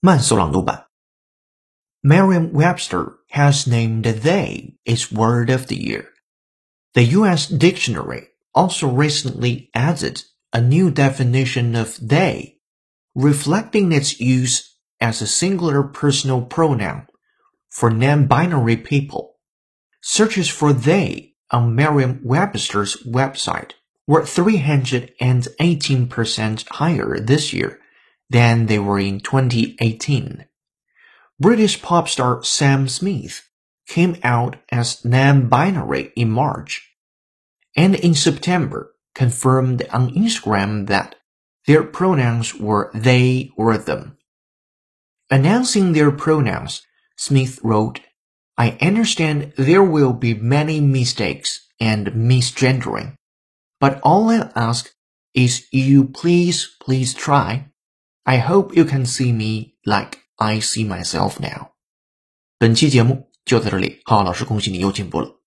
慢速朗读版。Merriam-Webster has named they its word of the year. The U.S. dictionary also recently added a new definition of they, reflecting its use as a singular personal pronoun for non-binary people. Searches for they on Merriam-Webster's website were 318% higher this year than they were in 2018. British pop star Sam Smith came out as non-binary in March, and in September confirmed on Instagram that their pronouns were they or them. Announcing their pronouns, Smith wrote, I understand there will be many mistakes and misgendering, but all I ask is you please, please try. I hope you can see me like I see myself now. 本期节目就到这里，浩浩老师恭喜你又进步了。